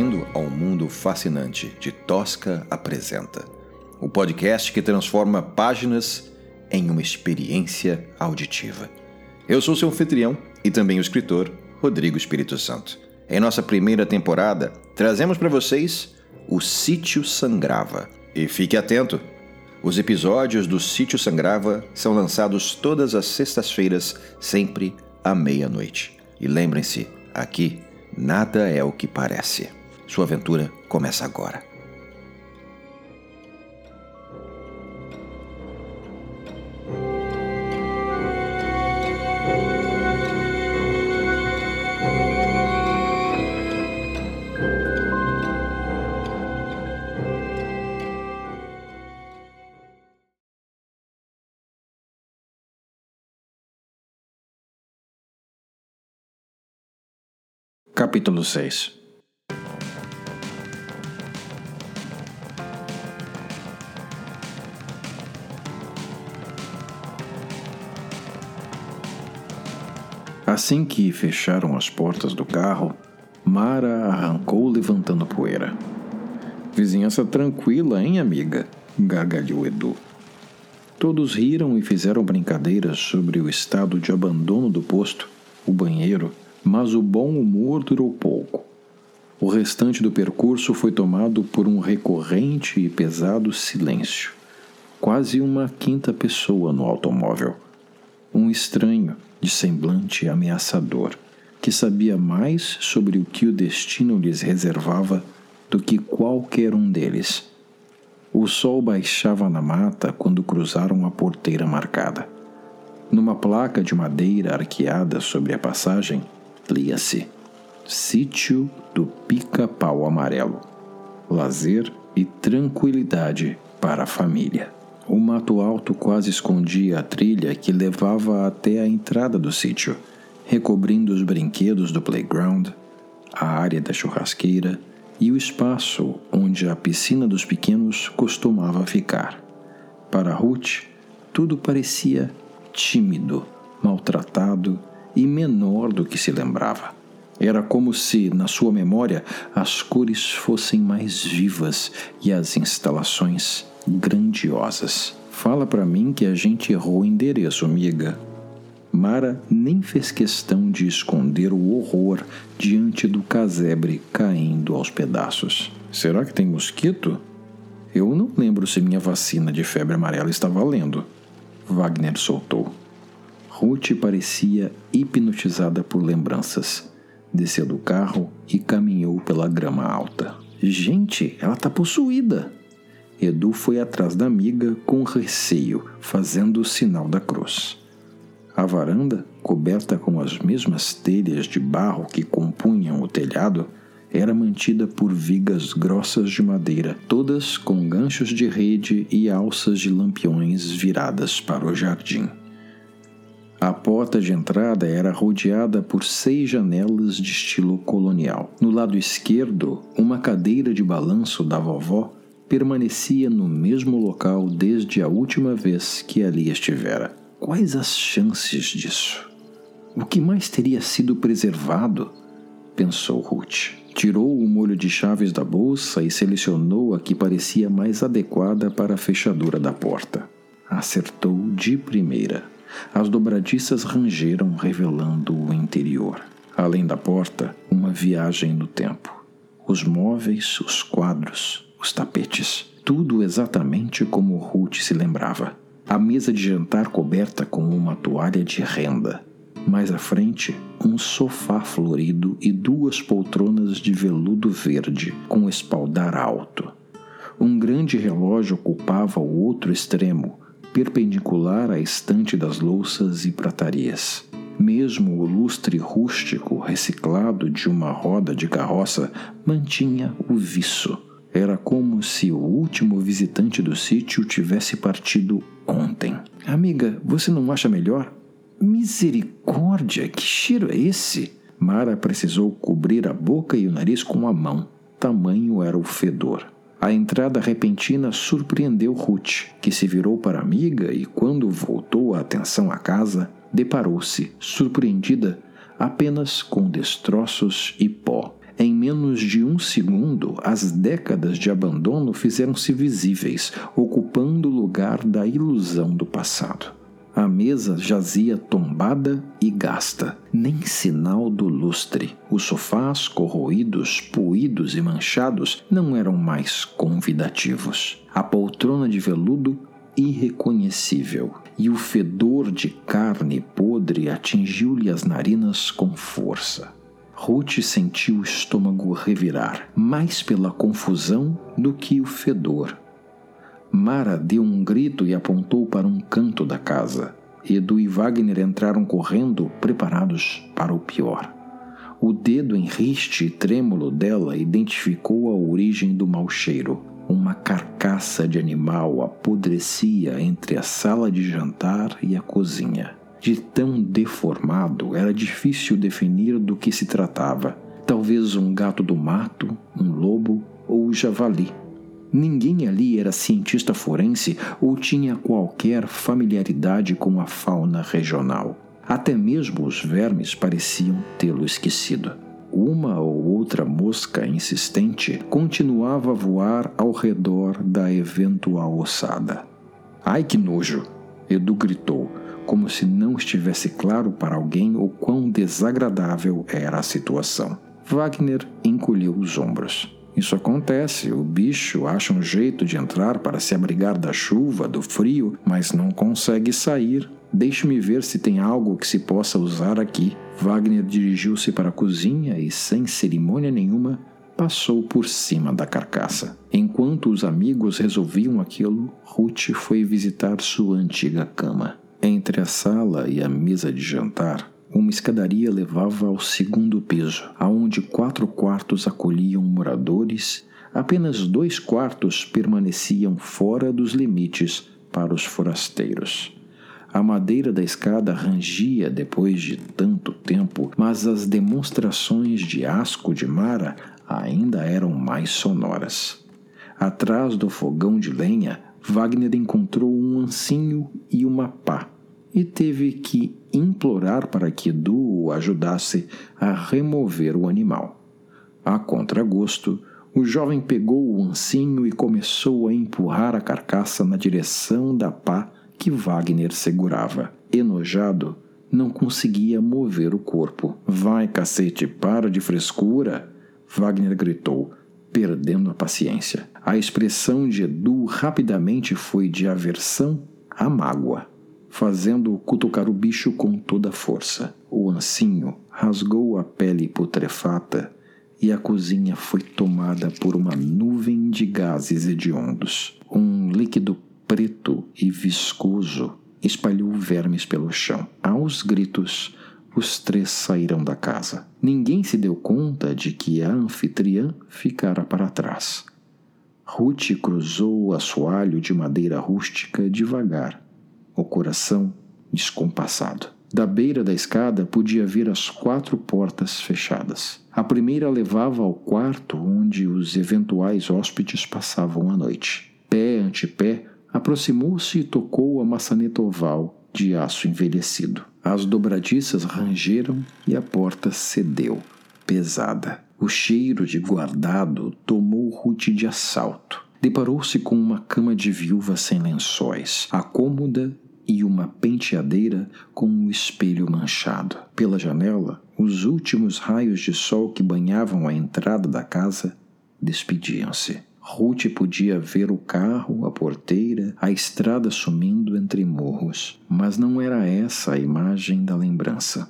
Bem-vindo ao mundo fascinante de Tosca Apresenta, o podcast que transforma páginas em uma experiência auditiva. Eu sou seu anfitrião e também o escritor Rodrigo Espírito Santo. Em nossa primeira temporada, trazemos para vocês o Sítio Sangrava. E fique atento! Os episódios do Sítio Sangrava são lançados todas as sextas-feiras, sempre à meia-noite. E lembrem-se, aqui nada é o que parece. Sua aventura começa agora. Capítulo 6 Assim que fecharam as portas do carro, Mara arrancou levantando poeira. Vizinhança tranquila, hein, amiga? gargalhou Edu. Todos riram e fizeram brincadeiras sobre o estado de abandono do posto, o banheiro, mas o bom humor durou pouco. O restante do percurso foi tomado por um recorrente e pesado silêncio. Quase uma quinta pessoa no automóvel. Um estranho, de semblante ameaçador, que sabia mais sobre o que o destino lhes reservava do que qualquer um deles. O sol baixava na mata quando cruzaram a porteira marcada. Numa placa de madeira arqueada sobre a passagem, lia-se Sítio do Pica-Pau Amarelo. Lazer e tranquilidade para a família. O mato alto quase escondia a trilha que levava até a entrada do sítio, recobrindo os brinquedos do playground, a área da churrasqueira e o espaço onde a piscina dos pequenos costumava ficar. Para Ruth, tudo parecia tímido, maltratado e menor do que se lembrava. Era como se, na sua memória, as cores fossem mais vivas e as instalações grandiosas. Fala para mim que a gente errou o endereço, amiga. Mara nem fez questão de esconder o horror diante do casebre caindo aos pedaços. Será que tem mosquito? Eu não lembro se minha vacina de febre amarela está valendo. Wagner soltou. Ruth parecia hipnotizada por lembranças. Desceu do carro e caminhou pela grama alta. Gente, ela está possuída! Edu foi atrás da amiga com receio, fazendo o sinal da cruz. A varanda, coberta com as mesmas telhas de barro que compunham o telhado, era mantida por vigas grossas de madeira, todas com ganchos de rede e alças de lampiões viradas para o jardim. A porta de entrada era rodeada por seis janelas de estilo colonial. No lado esquerdo, uma cadeira de balanço da vovó permanecia no mesmo local desde a última vez que ali estivera. Quais as chances disso? O que mais teria sido preservado? pensou Ruth. Tirou o molho de chaves da bolsa e selecionou a que parecia mais adequada para a fechadura da porta. Acertou de primeira. As dobradiças rangeram, revelando o interior. Além da porta, uma viagem no tempo. Os móveis, os quadros, os tapetes, tudo exatamente como Ruth se lembrava. A mesa de jantar coberta com uma toalha de renda. Mais à frente, um sofá florido e duas poltronas de veludo verde com espaldar alto. Um grande relógio ocupava o outro extremo, perpendicular à estante das louças e pratarias. Mesmo o lustre rústico reciclado de uma roda de carroça mantinha o viço era como se o último visitante do sítio tivesse partido ontem. Amiga, você não acha melhor? Misericórdia, que cheiro é esse? Mara precisou cobrir a boca e o nariz com a mão. Tamanho era o fedor. A entrada repentina surpreendeu Ruth, que se virou para a amiga e, quando voltou a atenção à casa, deparou-se, surpreendida, apenas com destroços e. Em menos de um segundo, as décadas de abandono fizeram-se visíveis, ocupando o lugar da ilusão do passado. A mesa jazia tombada e gasta, nem sinal do lustre. Os sofás, corroídos, poídos e manchados, não eram mais convidativos. A poltrona de veludo, irreconhecível, e o fedor de carne podre atingiu-lhe as narinas com força. Ruth sentiu o estômago revirar, mais pela confusão do que o fedor. Mara deu um grito e apontou para um canto da casa. Edu e Wagner entraram correndo, preparados para o pior. O dedo em riste e trêmulo dela identificou a origem do mau cheiro. Uma carcaça de animal apodrecia entre a sala de jantar e a cozinha. De tão deformado, era difícil definir do que se tratava. Talvez um gato do mato, um lobo ou javali. Ninguém ali era cientista forense ou tinha qualquer familiaridade com a fauna regional. Até mesmo os vermes pareciam tê-lo esquecido. Uma ou outra mosca insistente continuava a voar ao redor da eventual ossada. Ai que nojo! Edu gritou, como se não estivesse claro para alguém o quão desagradável era a situação. Wagner encolheu os ombros. Isso acontece, o bicho acha um jeito de entrar para se abrigar da chuva, do frio, mas não consegue sair. Deixe-me ver se tem algo que se possa usar aqui. Wagner dirigiu-se para a cozinha e, sem cerimônia nenhuma, passou por cima da carcaça. Enquanto os amigos resolviam aquilo, Ruth foi visitar sua antiga cama. Entre a sala e a mesa de jantar, uma escadaria levava ao segundo piso, aonde quatro quartos acolhiam moradores, apenas dois quartos permaneciam fora dos limites para os forasteiros. A madeira da escada rangia depois de tanto tempo, mas as demonstrações de asco de Mara ainda eram mais sonoras. Atrás do fogão de lenha, Wagner encontrou um ancinho e uma pá e teve que implorar para que Edu o ajudasse a remover o animal. A contragosto, o jovem pegou o ancinho e começou a empurrar a carcaça na direção da pá que Wagner segurava. Enojado, não conseguia mover o corpo. Vai, cacete, para de frescura! Wagner gritou, perdendo a paciência. A expressão de Edu rapidamente foi de aversão à mágoa fazendo-o cutucar o bicho com toda a força. O ancinho rasgou a pele putrefata e a cozinha foi tomada por uma nuvem de gases hediondos. Um líquido preto e viscoso espalhou vermes pelo chão. Aos gritos, os três saíram da casa. Ninguém se deu conta de que a anfitriã ficara para trás. Ruth cruzou o assoalho de madeira rústica devagar o coração descompassado. Da beira da escada podia ver as quatro portas fechadas. A primeira levava ao quarto onde os eventuais hóspedes passavam a noite. Pé ante pé, aproximou-se e tocou a maçaneta oval de aço envelhecido. As dobradiças rangeram e a porta cedeu, pesada. O cheiro de guardado tomou Ruth de assalto. Deparou-se com uma cama de viúva sem lençóis, a cômoda e uma penteadeira com um espelho manchado. Pela janela, os últimos raios de sol que banhavam a entrada da casa despediam-se. Ruth podia ver o carro, a porteira, a estrada sumindo entre morros, mas não era essa a imagem da lembrança.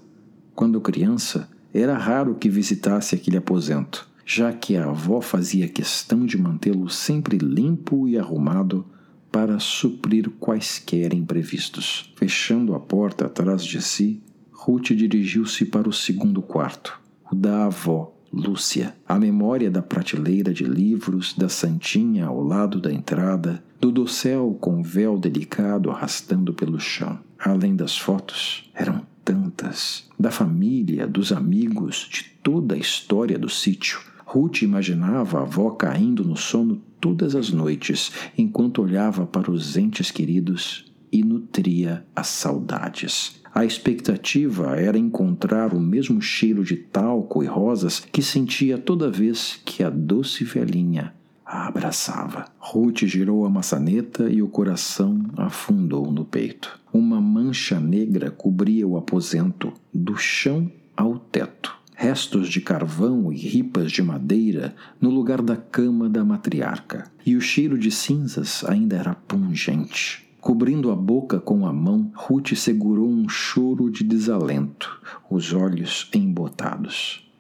Quando criança, era raro que visitasse aquele aposento, já que a avó fazia questão de mantê-lo sempre limpo e arrumado para suprir quaisquer imprevistos. Fechando a porta atrás de si, Ruth dirigiu-se para o segundo quarto, o da avó, Lúcia. A memória da prateleira de livros, da santinha ao lado da entrada, do dossel com véu delicado arrastando pelo chão. Além das fotos, eram tantas. Da família, dos amigos, de toda a história do sítio. Ruth imaginava a avó caindo no sono todas as noites, enquanto olhava para os entes queridos e nutria as saudades. A expectativa era encontrar o mesmo cheiro de talco e rosas que sentia toda vez que a doce velhinha a abraçava. Ruth girou a maçaneta e o coração afundou no peito. Uma mancha negra cobria o aposento, do chão ao teto. Restos de carvão e ripas de madeira no lugar da cama da matriarca. E o cheiro de cinzas ainda era pungente. Cobrindo a boca com a mão, Ruth segurou um choro de desalento, os olhos embotados.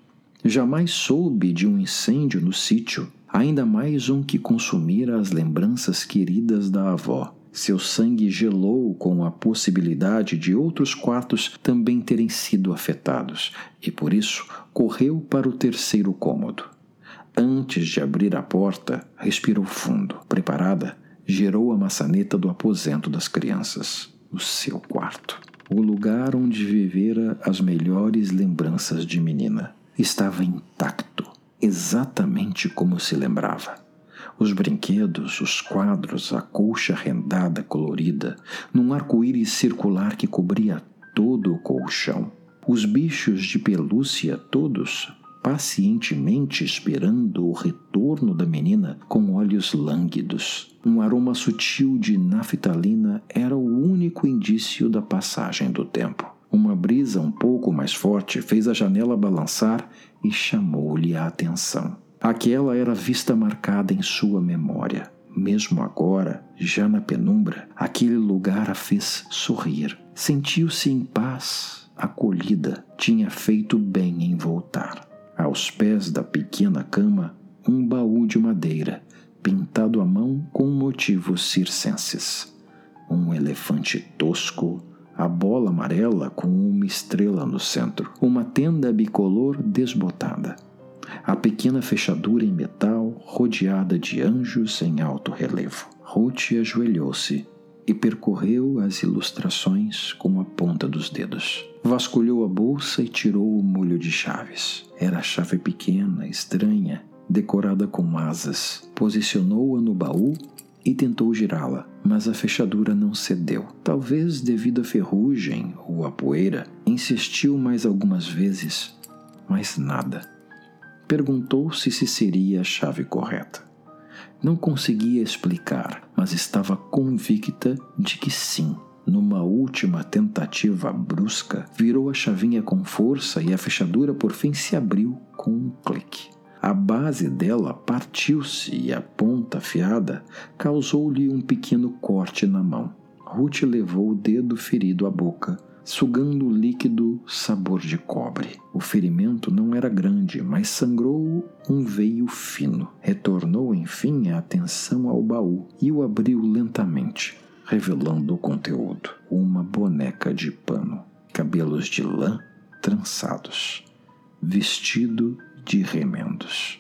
Jamais soube de um incêndio no sítio, ainda mais um que consumira as lembranças queridas da avó. Seu sangue gelou com a possibilidade de outros quartos também terem sido afetados, e por isso correu para o terceiro cômodo. Antes de abrir a porta, respirou fundo. Preparada, gerou a maçaneta do aposento das crianças, o seu quarto. O lugar onde vivera as melhores lembranças de menina. Estava intacto, exatamente como se lembrava. Os brinquedos, os quadros, a colcha rendada colorida, num arco-íris circular que cobria todo o colchão. Os bichos de pelúcia todos pacientemente esperando o retorno da menina com olhos lânguidos. Um aroma sutil de naftalina era o único indício da passagem do tempo. Uma brisa um pouco mais forte fez a janela balançar e chamou-lhe a atenção. Aquela era vista marcada em sua memória. Mesmo agora, já na penumbra, aquele lugar a fez sorrir. Sentiu-se em paz, acolhida, tinha feito bem em voltar. Aos pés da pequena cama, um baú de madeira, pintado à mão com motivos circenses. Um elefante tosco, a bola amarela com uma estrela no centro, uma tenda bicolor desbotada. A pequena fechadura em metal rodeada de anjos em alto relevo. Ruth ajoelhou-se e percorreu as ilustrações com a ponta dos dedos. Vasculhou a bolsa e tirou o molho de chaves. Era a chave pequena, estranha, decorada com asas. Posicionou-a no baú e tentou girá-la, mas a fechadura não cedeu. Talvez devido à ferrugem ou à poeira, insistiu mais algumas vezes, mas nada. Perguntou-se se seria a chave correta. Não conseguia explicar, mas estava convicta de que sim. Numa última tentativa brusca, virou a chavinha com força e a fechadura por fim se abriu com um clique. A base dela partiu-se e a ponta afiada causou-lhe um pequeno corte na mão. Ruth levou o dedo ferido à boca sugando o líquido sabor de cobre. O ferimento não era grande, mas sangrou um veio fino. Retornou enfim a atenção ao baú e o abriu lentamente, revelando o conteúdo: uma boneca de pano, cabelos de lã trançados, vestido de remendos,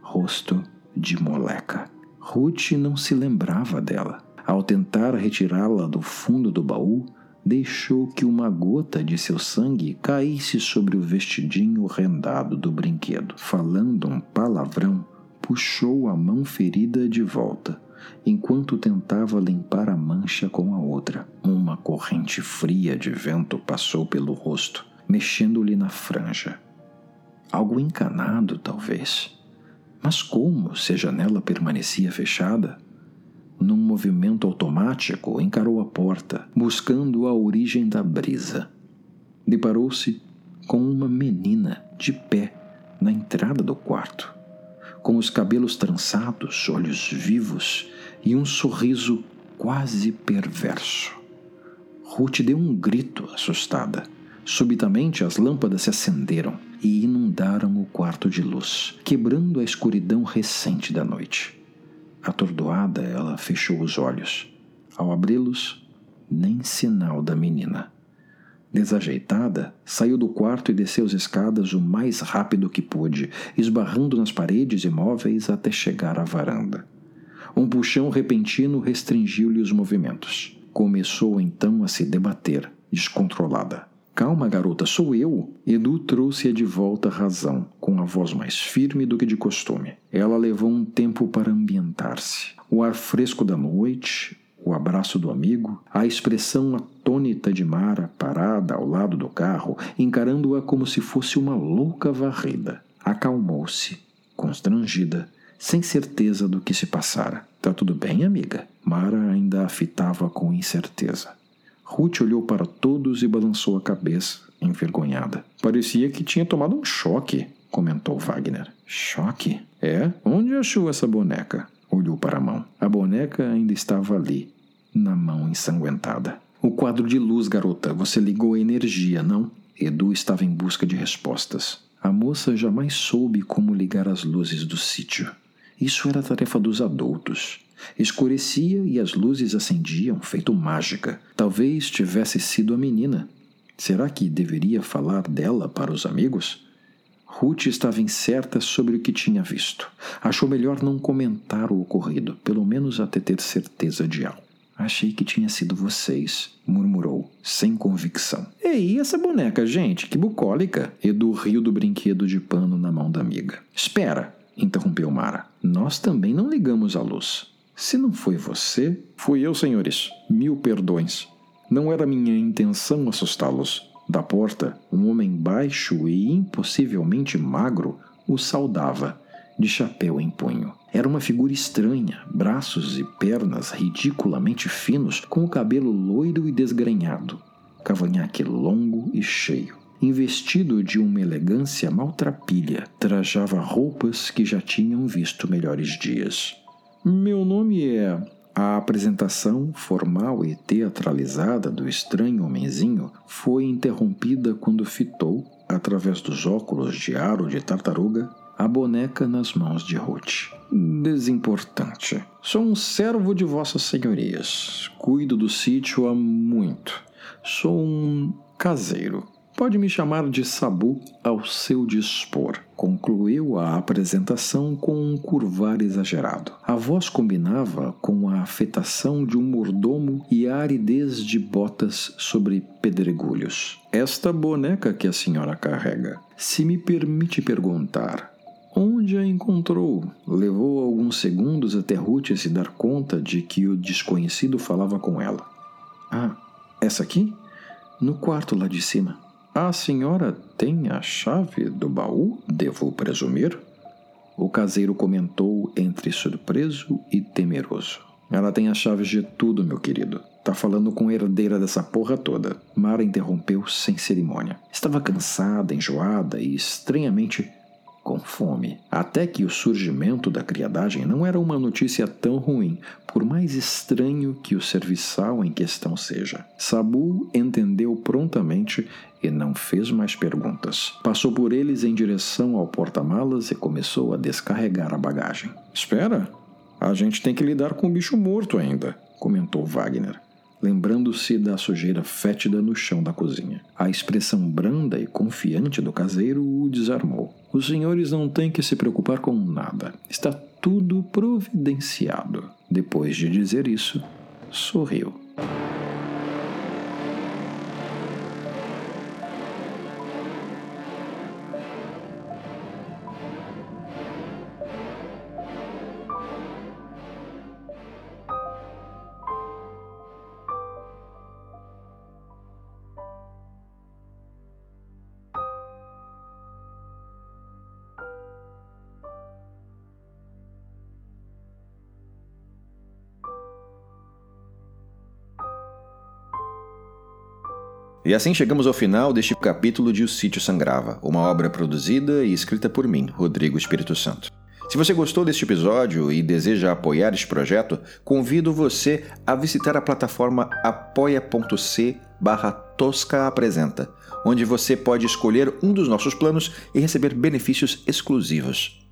rosto de moleca. Ruth não se lembrava dela. Ao tentar retirá-la do fundo do baú, deixou que uma gota de seu sangue caísse sobre o vestidinho rendado do brinquedo. Falando um palavrão, puxou a mão ferida de volta, enquanto tentava limpar a mancha com a outra. Uma corrente fria de vento passou pelo rosto, mexendo-lhe na franja. Algo encanado, talvez. Mas como se a janela permanecia fechada? Num movimento automático, encarou a porta, buscando a origem da brisa. Deparou-se com uma menina de pé na entrada do quarto, com os cabelos trançados, olhos vivos e um sorriso quase perverso. Ruth deu um grito assustada. Subitamente as lâmpadas se acenderam e inundaram o quarto de luz, quebrando a escuridão recente da noite. Atordoada, ela fechou os olhos. Ao abri-los, nem sinal da menina. Desajeitada, saiu do quarto e desceu as escadas o mais rápido que pôde, esbarrando nas paredes e móveis até chegar à varanda. Um puxão repentino restringiu-lhe os movimentos. Começou então a se debater, descontrolada. Calma, garota, sou eu. Edu trouxe-a de volta à razão, com a voz mais firme do que de costume. Ela levou um tempo para ambientar-se. O ar fresco da noite, o abraço do amigo, a expressão atônita de Mara parada ao lado do carro, encarando-a como se fosse uma louca varrida. Acalmou-se, constrangida, sem certeza do que se passara. Tá tudo bem, amiga? Mara ainda a fitava com incerteza. Ruth olhou para todos e balançou a cabeça, envergonhada. Parecia que tinha tomado um choque, comentou Wagner. Choque? É? Onde achou essa boneca? Olhou para a mão. A boneca ainda estava ali, na mão ensanguentada. O quadro de luz, garota. Você ligou a energia, não? Edu estava em busca de respostas. A moça jamais soube como ligar as luzes do sítio. Isso era tarefa dos adultos. Escurecia e as luzes acendiam, feito mágica. Talvez tivesse sido a menina. Será que deveria falar dela para os amigos? Ruth estava incerta sobre o que tinha visto. Achou melhor não comentar o ocorrido, pelo menos até ter certeza de algo. Achei que tinha sido vocês, murmurou, sem convicção. Ei, essa boneca, gente, que bucólica! Edu riu do brinquedo de pano na mão da amiga. Espera, interrompeu Mara. Nós também não ligamos a luz. Se não foi você, fui eu, senhores. Mil perdões. Não era minha intenção assustá-los. Da porta, um homem baixo e impossivelmente magro o saudava, de chapéu em punho. Era uma figura estranha, braços e pernas ridiculamente finos, com o cabelo loiro e desgrenhado, cavanhaque longo e cheio. Investido de uma elegância maltrapilha, trajava roupas que já tinham visto melhores dias. Meu nome é a apresentação formal e teatralizada do estranho homenzinho foi interrompida quando fitou, através dos óculos de aro de tartaruga, a boneca nas mãos de Ruth. Desimportante. Sou um servo de vossas senhorias. Cuido do sítio há muito. Sou um caseiro. Pode me chamar de Sabu ao seu dispor. Concluiu a apresentação com um curvar exagerado. A voz combinava com a afetação de um mordomo e a aridez de botas sobre pedregulhos. Esta boneca que a senhora carrega, se me permite perguntar, onde a encontrou? Levou alguns segundos até Ruth se dar conta de que o desconhecido falava com ela. Ah, essa aqui? No quarto lá de cima. A senhora tem a chave do baú, devo presumir? O caseiro comentou entre surpreso e temeroso. Ela tem as chaves de tudo, meu querido. Tá falando com herdeira dessa porra toda. Mara interrompeu sem cerimônia. Estava cansada, enjoada e estranhamente com fome. Até que o surgimento da criadagem não era uma notícia tão ruim, por mais estranho que o serviçal em questão seja. Sabu entendeu prontamente e não fez mais perguntas. Passou por eles em direção ao porta-malas e começou a descarregar a bagagem. Espera, a gente tem que lidar com o bicho morto ainda, comentou Wagner lembrando-se da sujeira fétida no chão da cozinha. A expressão branda e confiante do caseiro o desarmou. Os senhores não têm que se preocupar com nada. Está tudo providenciado. Depois de dizer isso, sorriu. E assim chegamos ao final deste capítulo de O Sítio Sangrava, uma obra produzida e escrita por mim, Rodrigo Espírito Santo. Se você gostou deste episódio e deseja apoiar este projeto, convido você a visitar a plataforma apoia.c barra Tosca Apresenta, onde você pode escolher um dos nossos planos e receber benefícios exclusivos.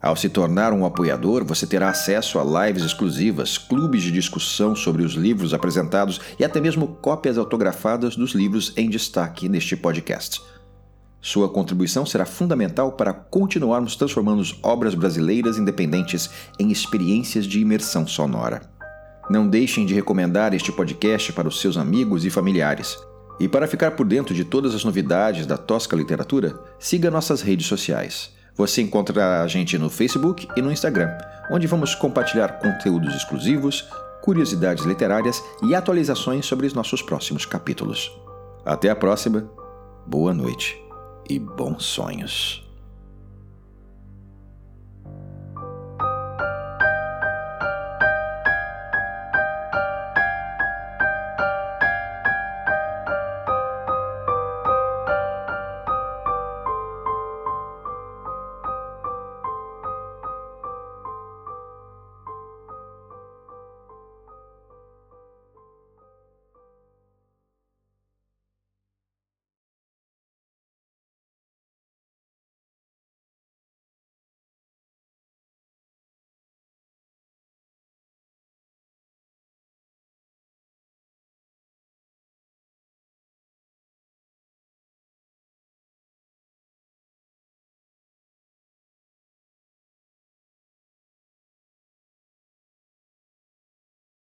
Ao se tornar um apoiador, você terá acesso a lives exclusivas, clubes de discussão sobre os livros apresentados e até mesmo cópias autografadas dos livros em destaque neste podcast. Sua contribuição será fundamental para continuarmos transformando obras brasileiras independentes em experiências de imersão sonora. Não deixem de recomendar este podcast para os seus amigos e familiares. E para ficar por dentro de todas as novidades da Tosca Literatura, siga nossas redes sociais. Você encontra a gente no Facebook e no Instagram, onde vamos compartilhar conteúdos exclusivos, curiosidades literárias e atualizações sobre os nossos próximos capítulos. Até a próxima, boa noite e bons sonhos.